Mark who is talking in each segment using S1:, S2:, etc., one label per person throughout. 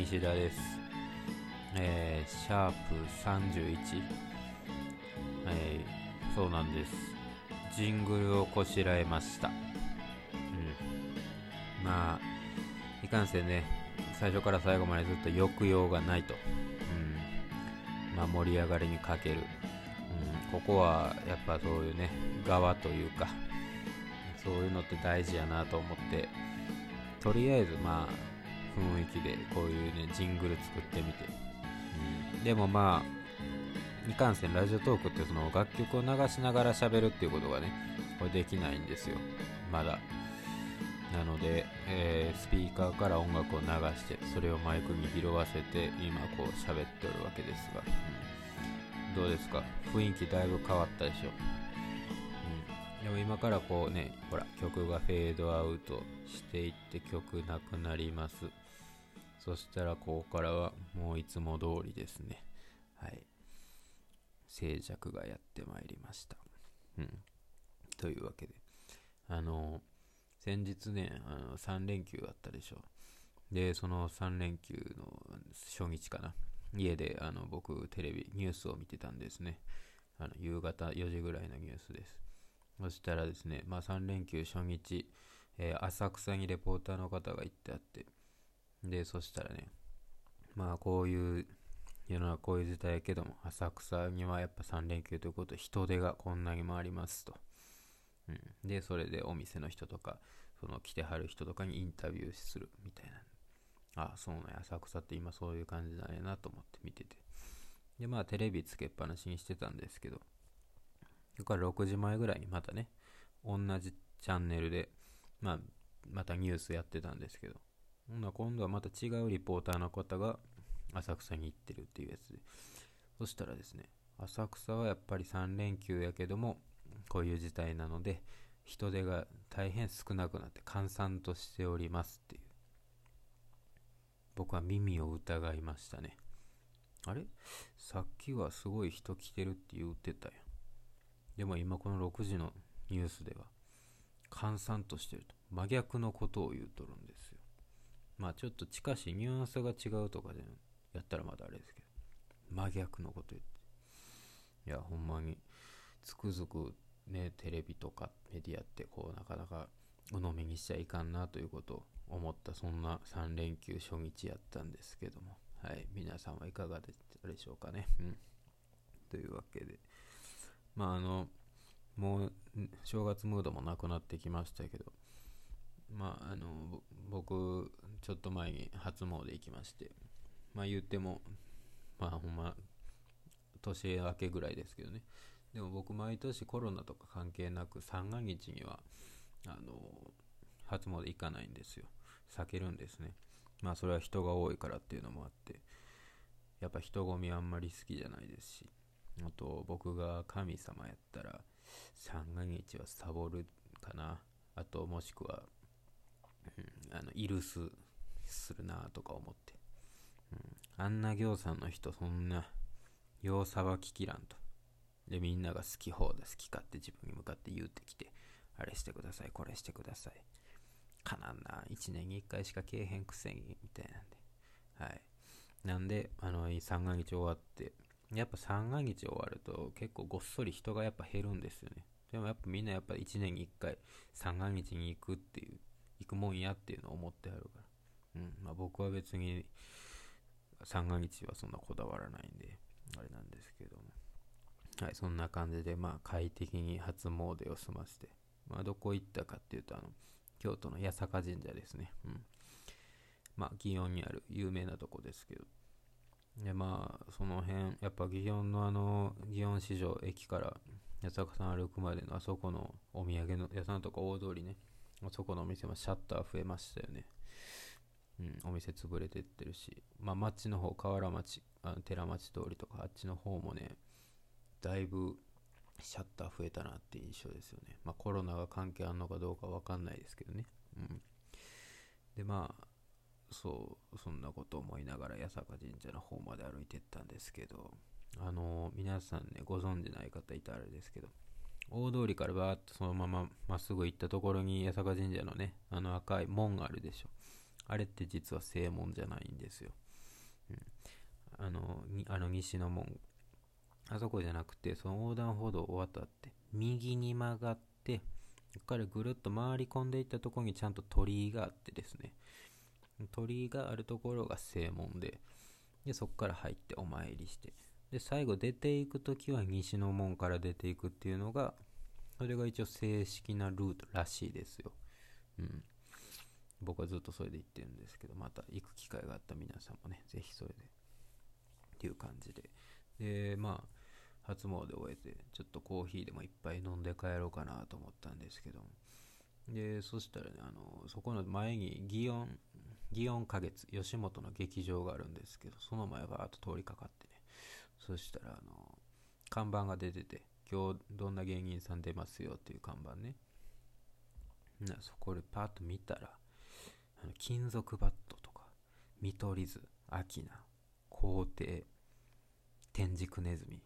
S1: 西田です。えー、シャープ31。はい、そうなんです。ジングルをこしらえました。うん。まあ、いかんせんね、最初から最後までずっと抑揚がないと。うん。まあ、盛り上がりに欠ける。うん、ここはやっぱそういうね、側というか、そういうのって大事やなと思って、とりあえずまあ、雰囲気でこういうね、ジングル作ってみて。うん、でもまあ、いかんせんラジオトークってその楽曲を流しながら喋るっていうことがね、これできないんですよ。まだ。なので、えースピーカーから音楽を流して、それをマイクに拾わせて、今こう喋っておるわけですが、うんどうですか？雰囲気だいぶ変わったでしょ？うん、でも今からこうね、ほら、曲がフェードアウトしていって曲なくなります。そしたらここからはもういつも通りですね。はい。静寂がやってまいりました。うん。というわけで、あの、先日ね、あの3連休あったでしょ。で、その3連休の初日かな。家であの僕テレビ、ニュースを見てたんですね。あの夕方4時ぐらいのニュースです。そしたらですね、まあ3連休初日、えー浅草にレポーターの方が行ってあって、で、そしたらね、まあこういう世の中こういう時代やけども、浅草にはやっぱ3連休ということで人手がこんなにもありますと。うん、で、それでお店の人とか、その来てはる人とかにインタビューするみたいな。あ、そうなんや、浅草って今そういう感じなんやなと思って見てて。で、まあテレビつけっぱなしにしてたんですけど、そから6時前ぐらいにまたね、同じチャンネルで、まあ、またニュースやってたんですけど、ほんな今度はまた違うリポーターの方が浅草に行ってるっていうやつで、そしたらですね、浅草はやっぱり3連休やけども、こういう事態なので、人手が大変少なくなって閑散としておりますっていう。僕は耳を疑いましたね。あれ？さっきはすごい人来てるって言ってたよ。でも今この6時のニュースでは、閑散としてると。真逆のことを言うとるんですよ。まあちょっと近しいニュアンスが違うとかでやったらまだあれですけど、真逆のこと言って。いや、ほんまに、つくづくね、テレビとかメディアってこうなかなか鵜呑みにしちゃいかんなということを思ったそんな3連休初日やったんですけども、はい、皆さんはいかがでしたでしょうかね。うん。というわけで、まああの、もう正月ムードもなくなってきましたけど、まああの、僕、ちょっと前に初詣行きまして、まあ言っても、まあほんま、年明けぐらいですけどね。でも僕毎年コロナとか関係なく三が日にはあの初詣行かないんですよ。避けるんですね。まあそれは人が多いからっていうのもあってやっぱ人混みあんまり好きじゃないですしあと僕が神様やったら三が日はサボるかな。あともしくは、うん、あのイルスするなとか思って、うん、あんな行さんの人そんなようさばききらんとで、みんなが好き放題好き勝手自分に向かって言うてきて、あれしてください、これしてください。かなんな、1年に1回しかけえへんくせに、みたいなんで。はい。なんで、あの、三が日終わって、やっぱ三が日終わると結構ごっそり人がやっぱ減るんですよね。でもやっぱみんなやっぱ1年に1回三が日に行くっていう、行くもんやっていうのを思ってあるから。うん。まあ僕は別に三が日はそんなこだわらないんで、あれなんですけども。はい、そんな感じで、まあ、快適に初詣を済ませて、まあ、どこ行ったかっていうと、あの、京都の八坂神社ですね。うん。まあ、祇園にある有名なとこですけど。で、まあ、その辺、やっぱ祇園のあの、祇園市場駅から八坂さん歩くまでのあそこのお土産の屋さんとか大通りね、あそこのお店もシャッター増えましたよね。うん、お店潰れてってるし、まあ、町の方、河原町、あの寺町通りとか、あっちの方もね、だいぶシャッター増えたなって印象ですよね。まあコロナが関係あるのかどうかわかんないですけどね。うん。でまあ、そう、そんなこと思いながら八坂神社の方まで歩いてったんですけど、あの皆さんね、ご存知ない方いたらあれですけど、大通りからバーッとそのまままっすぐ行ったところに八坂神社のね、あの赤い門があるでしょ。あれって実は正門じゃないんですよ。うん、あの、あの西の門。あそこじゃなくて、その横断歩道を渡って、右に曲がって、そこからぐるっと回り込んでいったところにちゃんと鳥居があってですね、鳥居があるところが正門で、で、そこから入ってお参りして、で、最後出ていくときは西の門から出ていくっていうのが、それが一応正式なルートらしいですよ。うん。僕はずっとそれで行ってるんですけど、また行く機会があった皆さんもね、ぜひそれで、っていう感じで。で、まあ、初詣を終えて、ちょっとコーヒーでもいっぱい飲んで帰ろうかなと思ったんですけどで、そしたらね、あの、そこの前に祇園、祇園花月、吉本の劇場があるんですけど、その前はあと通りかかってね、そしたら、あの、看板が出てて、今日どんな芸人さん出ますよっていう看板ね。そこでパッと見たら、金属バットとか、見取り図、アキナ、皇帝、天竺ネズミ、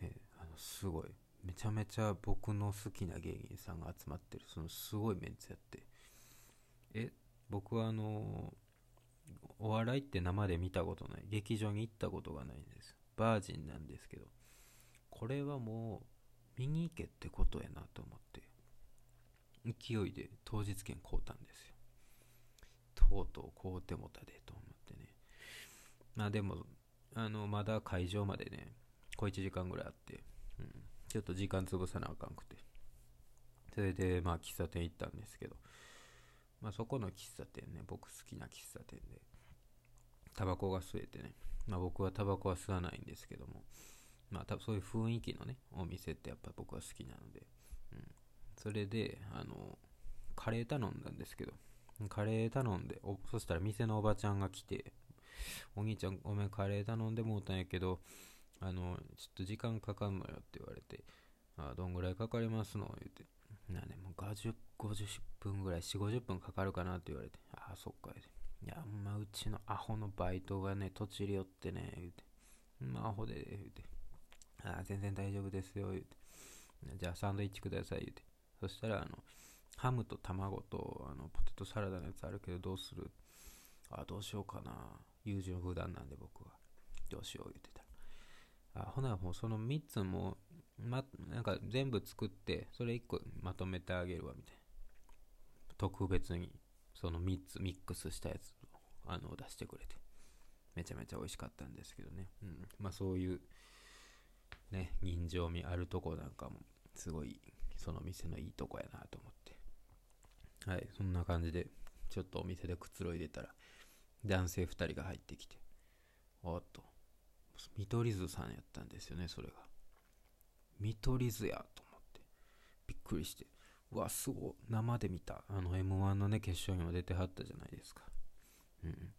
S1: ね、あのすごい、めちゃめちゃ僕の好きな芸人さんが集まってる、そのすごいメンツやって、え、僕はあのお笑いって生で見たことない。劇場に行ったことがないんです。バージンなんですけど、これはもう見に行けってことやなと思って、勢いで当日券買うたんですよ。とうとう買うてもたでと思ってね。まあでも、あの、まだ会場までね、小1時間ぐらいあって、うん、ちょっと時間潰さなあかんくて。それで、まあ喫茶店行ったんですけど、まあ、そこの喫茶店ね、僕好きな喫茶店で、タバコが吸えてね、まあ、僕はタバコは吸わないんですけども、まあ、多分そういう雰囲気のね、お店ってやっぱ僕は好きなので、うん、それで、あの、カレー頼んだんですけど、カレー頼んで、そしたら店のおばちゃんが来て、お兄ちゃんごめんカレー頼んでもうたんやけど、あの、ちょっと時間かかんのよって言われて、あどんぐらいかかりますの？言って、なね、もう50、50分ぐらい、4、50分かかるかなって言われて、ああ、そっか、いや、まあ、うちのアホのバイトがね、土地り寄ってね、言うて、まあ、アホで、言うて、ああ、全然大丈夫ですよ、言うて、じゃあサンドイッチください、言うて。そしたら、あの、ハムと卵と、あの、ポテトサラダのやつあるけど、どうする？あ、どうしようかな。優柔不断なんで、僕は。どうしよう、言うてた。あ、ほな、もうその3つも、ま、なんか全部作って、それ1個まとめてあげるわ、みたいな。特別に、その3つミックスしたやつを、あの、出してくれて。めちゃめちゃ美味しかったんですけどね。うん。まあそういう、ね、人情味あるとこなんかも、すごい、その店のいいとこやなと思って。はい、そんな感じで、ちょっとお店でくつろいでたら、男性2人が入ってきて、おっと、見取り図さんやったんですよね、それが。見取り図やと思って、びっくりして、うわ、すごい、生で見た。あの M1 のね、決勝にも出てはったじゃないですか。うん。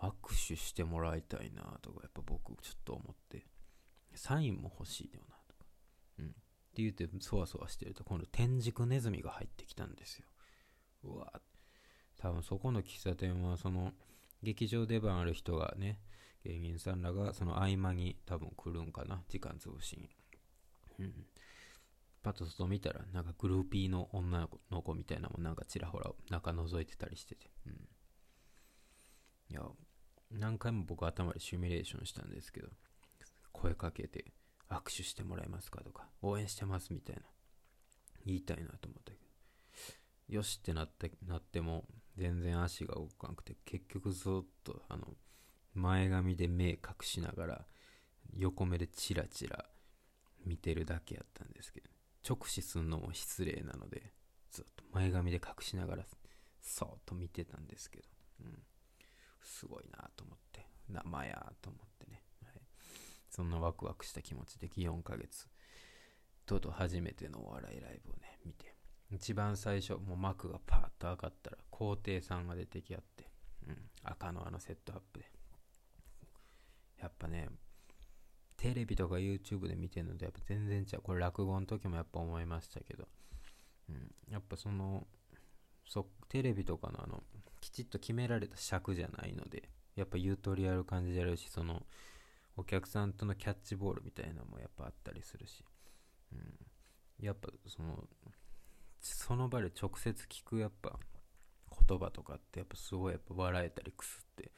S1: 握手してもらいたいなとか、やっぱ僕ちょっと思って、サインも欲しいよなとか。うん。って言って、そわそわしてると、今度天竺ネズミが入ってきたんですよ。うわ多分そこの喫茶店は、その、劇場出番ある人がね、芸人さんらがその合間に多分来るんかな、時間潰しに。うん。パッと外見たら、なんかグルーピーの女の子みたいなのもなんかちらほら中覗いてたりしてて。うん。いや、何回も僕頭でシミュレーションしたんですけど、声かけて握手してもらえますかとか、応援してますみたいな、言いたいなと思ったけど、よしってなってなっても、全然足が動かなくて、結局ずっと、あの、前髪で目隠しながら、横目でチラチラ見てるだけやったんですけど、直視すんのも失礼なので、ずっと前髪で隠しながら、そーっと見てたんですけど、うん。すごいなと思って、生やと思ってね。はい。そんなワクワクした気持ちで4ヶ月、とうとう初めてのお笑いライブをね、見て、一番最初、もう幕がパーッと上がったら、皇帝さんが出てきあって、うん、赤のあのセットアップで。やっぱね、テレビとか YouTube で見てるのとやっぱ全然違う。これ落語の時もやっぱ思いましたけど、うん、やっぱその、そテレビとかのあの、きちっと決められた尺じゃないので、やっぱ言う通りやる感じであるし、その、お客さんとのキャッチボールみたいなのもやっぱあったりするし、うん、やっぱその、その場で直接聞くやっぱ言葉とかってやっぱすごいやっぱ笑えたりくすって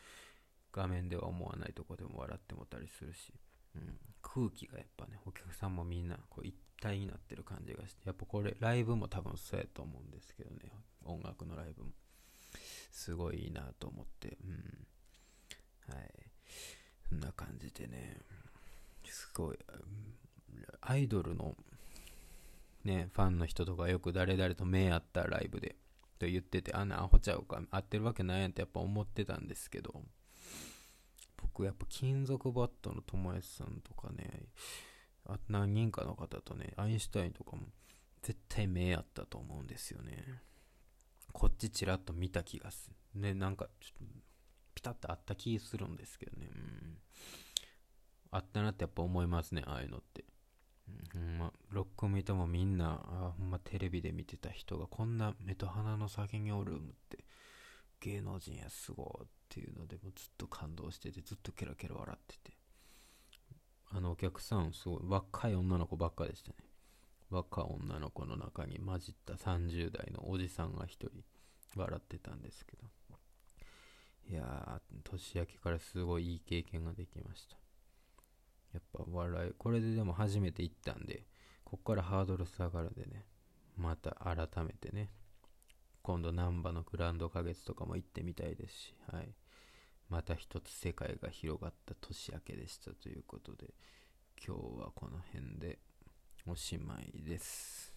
S1: 画面では思わないとこでも笑ってもたりするし、うん、空気がやっぱねお客さんもみんなこう一体になってる感じがしてやっぱこれライブも多分そうやと思うんですけどね。音楽のライブも。すごいいいなと思ってうん。はい。そんな感じでねすごいアイドルのね、ファンの人とかよく誰々と目合ったライブでと言ってて、あんなアホちゃうか、合ってるわけないやんってやっぱ思ってたんですけど、僕やっぱ金属バットの友達さんとかね、あ何人かの方とね、アインシュタインとかも絶対目合ったと思うんですよね。こっちちらっと見た気がする。ね、なんかちょっとピタッとあった気するんですけどね。うん。あったなってやっぱ思いますね、ああいうのって。ほんま、6組ともみんな、あほんまテレビで見てた人がこんな目と鼻の先におるって、芸能人やすごいっていうのでもずっと感動してて、ずっとケラケラ笑ってて。あのお客さん、すごい若い女の子ばっかでしたね。若い女の子の中に混じった30代のおじさんが一人笑ってたんですけど。いやー、年明けからすごいいい経験ができました。やっぱ笑い、これででも初めて行ったんで、こっからハードル下がるんでね、また改めてね、今度難波のグランド花月とかも行ってみたいですし、はい。また一つ世界が広がった年明けでしたということで、今日はこの辺でおしまいです。